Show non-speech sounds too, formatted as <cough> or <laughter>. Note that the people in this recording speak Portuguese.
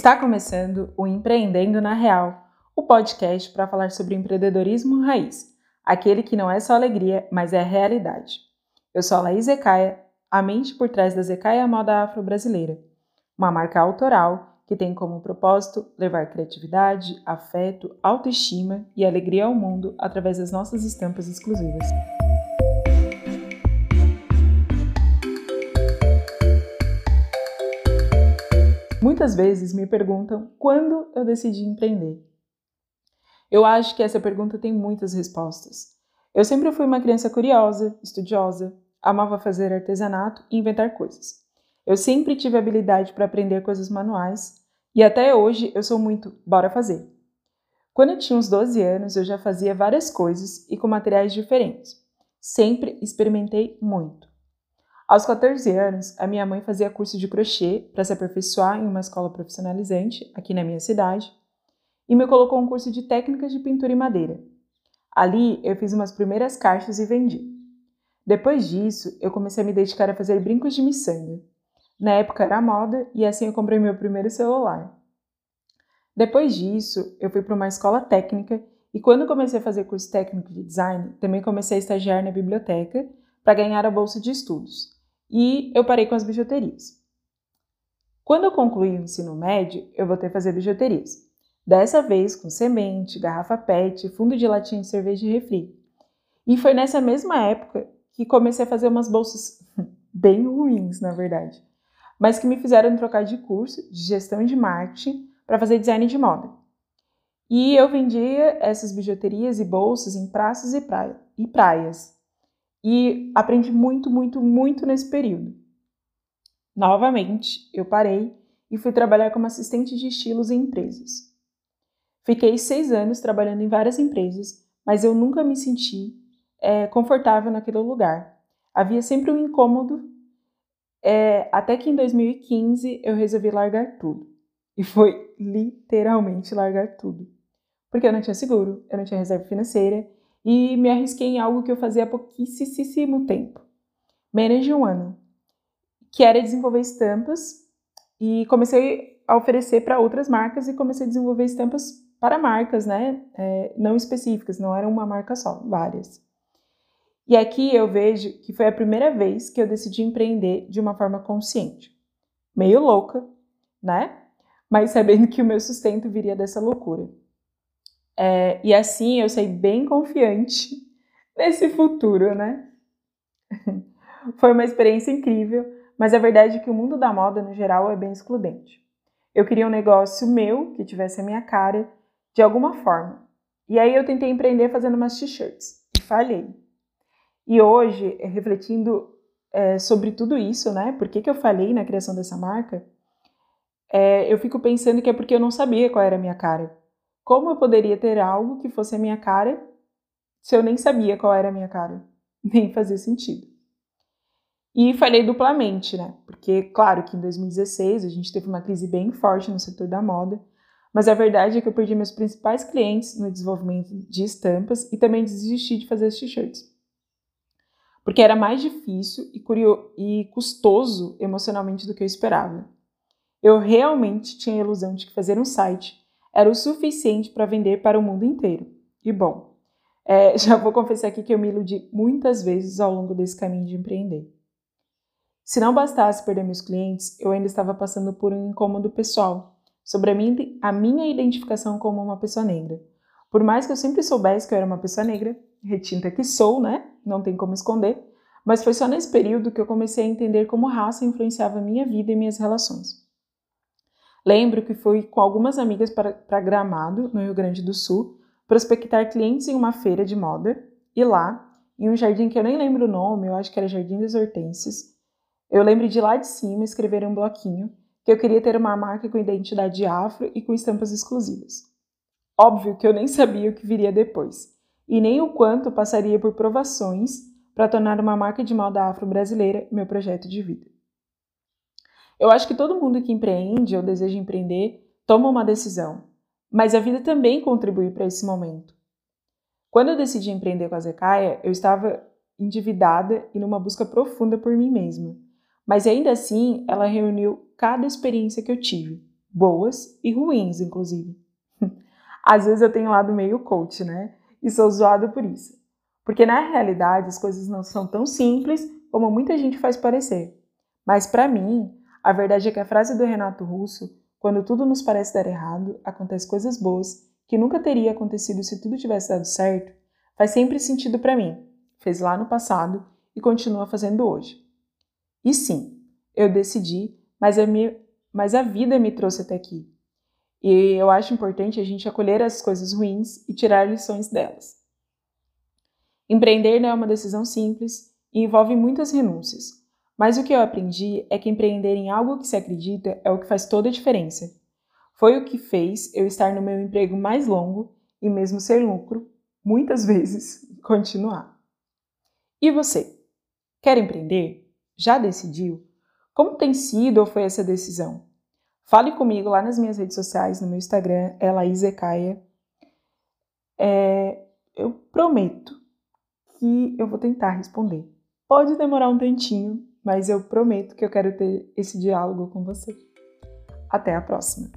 Está começando o Empreendendo na Real, o podcast para falar sobre empreendedorismo raiz, aquele que não é só alegria, mas é realidade. Eu sou a Laís Zecaia, a mente por trás da Zecaia Moda Afro-Brasileira, uma marca autoral que tem como propósito levar criatividade, afeto, autoestima e alegria ao mundo através das nossas estampas exclusivas. Muitas vezes me perguntam quando eu decidi empreender. Eu acho que essa pergunta tem muitas respostas. Eu sempre fui uma criança curiosa, estudiosa, amava fazer artesanato e inventar coisas. Eu sempre tive habilidade para aprender coisas manuais e até hoje eu sou muito bora fazer. Quando eu tinha uns 12 anos, eu já fazia várias coisas e com materiais diferentes. Sempre experimentei muito. Aos 14 anos, a minha mãe fazia curso de crochê para se aperfeiçoar em uma escola profissionalizante aqui na minha cidade e me colocou um curso de técnicas de pintura em madeira. Ali eu fiz umas primeiras caixas e vendi. Depois disso, eu comecei a me dedicar a fazer brincos de miçanga. Na época era moda e assim eu comprei meu primeiro celular. Depois disso, eu fui para uma escola técnica e quando comecei a fazer curso técnico de design, também comecei a estagiar na biblioteca para ganhar a bolsa de estudos e eu parei com as bijuterias. Quando eu concluí o ensino médio, eu voltei a fazer bijuterias. Dessa vez com semente, garrafa PET, fundo de latinha de cerveja e refri. E foi nessa mesma época que comecei a fazer umas bolsas <laughs> bem ruins, na verdade, mas que me fizeram trocar de curso de gestão de marketing para fazer design de moda. E eu vendia essas bijuterias e bolsas em praças e, praia, e praias, e aprendi muito, muito, muito nesse período. Novamente, eu parei e fui trabalhar como assistente de estilos em empresas. Fiquei seis anos trabalhando em várias empresas, mas eu nunca me senti é, confortável naquele lugar. Havia sempre um incômodo, é, até que em 2015 eu resolvi largar tudo. E foi literalmente largar tudo. Porque eu não tinha seguro, eu não tinha reserva financeira e me arrisquei em algo que eu fazia há pouquíssimo tempo, menos de um ano, que era desenvolver estampas e comecei a oferecer para outras marcas e comecei a desenvolver estampas para marcas, né, é, não específicas, não era uma marca só, várias. E aqui eu vejo que foi a primeira vez que eu decidi empreender de uma forma consciente. Meio louca, né? Mas sabendo que o meu sustento viria dessa loucura. É, e assim eu saí bem confiante <laughs> nesse futuro, né? <laughs> Foi uma experiência incrível, mas a verdade é que o mundo da moda, no geral, é bem excludente. Eu queria um negócio meu, que tivesse a minha cara, de alguma forma. E aí eu tentei empreender fazendo umas t-shirts e falhei. E hoje, refletindo é, sobre tudo isso, né? Por que, que eu falhei na criação dessa marca? É, eu fico pensando que é porque eu não sabia qual era a minha cara. Como eu poderia ter algo que fosse a minha cara se eu nem sabia qual era a minha cara? <laughs> Nem fazia sentido. E falhei duplamente, né? Porque, claro que em 2016 a gente teve uma crise bem forte no setor da moda, mas a verdade é que eu perdi meus principais clientes no desenvolvimento de estampas e também desisti de fazer as t-shirts. Porque era mais difícil e, e custoso emocionalmente do que eu esperava. Eu realmente tinha a ilusão de que fazer um site era o suficiente para vender para o mundo inteiro. E bom, é, <laughs> já vou confessar aqui que eu me iludi muitas vezes ao longo desse caminho de empreender. Se não bastasse perder meus clientes, eu ainda estava passando por um incômodo pessoal sobre a minha, a minha identificação como uma pessoa negra. Por mais que eu sempre soubesse que eu era uma pessoa negra, retinta que sou, né? Não tem como esconder, mas foi só nesse período que eu comecei a entender como raça influenciava minha vida e minhas relações. Lembro que fui com algumas amigas para, para Gramado, no Rio Grande do Sul, prospectar clientes em uma feira de moda e lá, em um jardim que eu nem lembro o nome, eu acho que era Jardim das Hortênsias, eu lembro de lá de cima escrever um bloquinho que eu queria ter uma marca com identidade afro e com estampas exclusivas. Óbvio que eu nem sabia o que viria depois, e nem o quanto passaria por provações para tornar uma marca de moda afro-brasileira meu projeto de vida. Eu acho que todo mundo que empreende ou deseja empreender toma uma decisão, mas a vida também contribui para esse momento. Quando eu decidi empreender com a Zecaia, eu estava endividada e numa busca profunda por mim mesma. Mas ainda assim, ela reuniu cada experiência que eu tive. boas e ruins, inclusive. <laughs> Às vezes eu tenho um lado meio coach, né? E sou zoado por isso. Porque na realidade as coisas não são tão simples como muita gente faz parecer. Mas para mim, a verdade é que a frase do Renato Russo, quando tudo nos parece dar errado, acontece coisas boas que nunca teria acontecido se tudo tivesse dado certo, faz sempre sentido para mim. Fez lá no passado e continua fazendo hoje. E sim, eu decidi, mas a, mas a vida me trouxe até aqui. E eu acho importante a gente acolher as coisas ruins e tirar lições delas. Empreender não é uma decisão simples e envolve muitas renúncias. Mas o que eu aprendi é que empreender em algo que se acredita é o que faz toda a diferença. Foi o que fez eu estar no meu emprego mais longo e, mesmo ser lucro, muitas <laughs> vezes continuar. E você? Quer empreender? Já decidiu? Como tem sido ou foi essa decisão? Fale comigo lá nas minhas redes sociais, no meu Instagram, é Laís Ecaia. É, eu prometo que eu vou tentar responder. Pode demorar um tantinho, mas eu prometo que eu quero ter esse diálogo com você. Até a próxima!